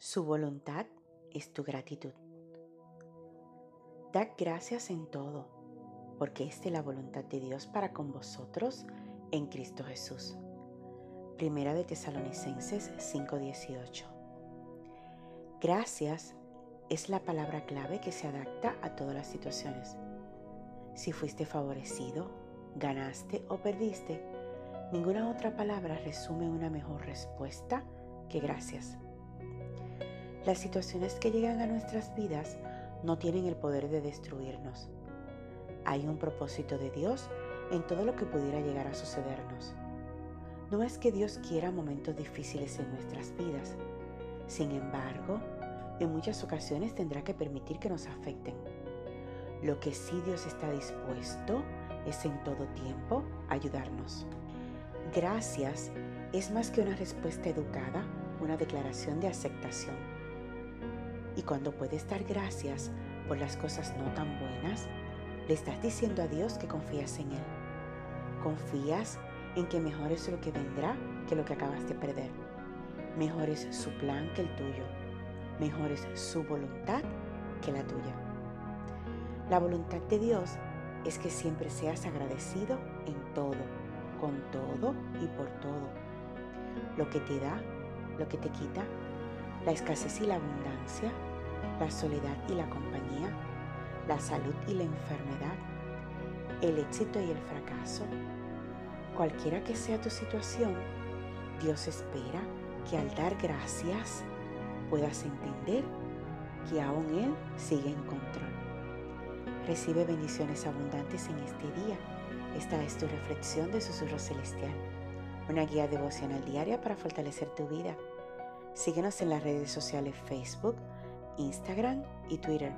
Su voluntad es tu gratitud. Dad gracias en todo, porque es la voluntad de Dios para con vosotros en Cristo Jesús. Primera de Tesalonicenses 5:18. Gracias es la palabra clave que se adapta a todas las situaciones. Si fuiste favorecido, ganaste o perdiste, ninguna otra palabra resume una mejor respuesta que gracias. Las situaciones que llegan a nuestras vidas no tienen el poder de destruirnos. Hay un propósito de Dios en todo lo que pudiera llegar a sucedernos. No es que Dios quiera momentos difíciles en nuestras vidas. Sin embargo, en muchas ocasiones tendrá que permitir que nos afecten. Lo que sí Dios está dispuesto es en todo tiempo ayudarnos. Gracias es más que una respuesta educada, una declaración de aceptación. Y cuando puedes dar gracias por las cosas no tan buenas, le estás diciendo a Dios que confías en Él. Confías en que mejor es lo que vendrá que lo que acabas de perder. Mejor es su plan que el tuyo mejor es su voluntad que la tuya. La voluntad de Dios es que siempre seas agradecido en todo, con todo y por todo. Lo que te da, lo que te quita, la escasez y la abundancia, la soledad y la compañía, la salud y la enfermedad, el éxito y el fracaso. Cualquiera que sea tu situación, Dios espera que al dar gracias puedas entender que aún Él sigue en control. Recibe bendiciones abundantes en este día. Esta es tu reflexión de Susurro Celestial, una guía devocional diaria para fortalecer tu vida. Síguenos en las redes sociales Facebook, Instagram y Twitter